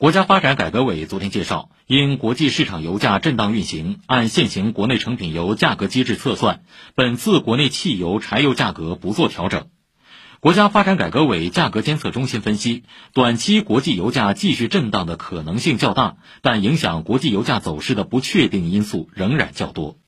国家发展改革委昨天介绍因国际市场油价震荡运行按现行国内成品油价格机制测算本次国内汽油柴油价格不做调整。国家发展改革委价格监测中心分析短期国际油价继续震荡的可能性较大但影响国际油价走势的不确定因素仍然较多。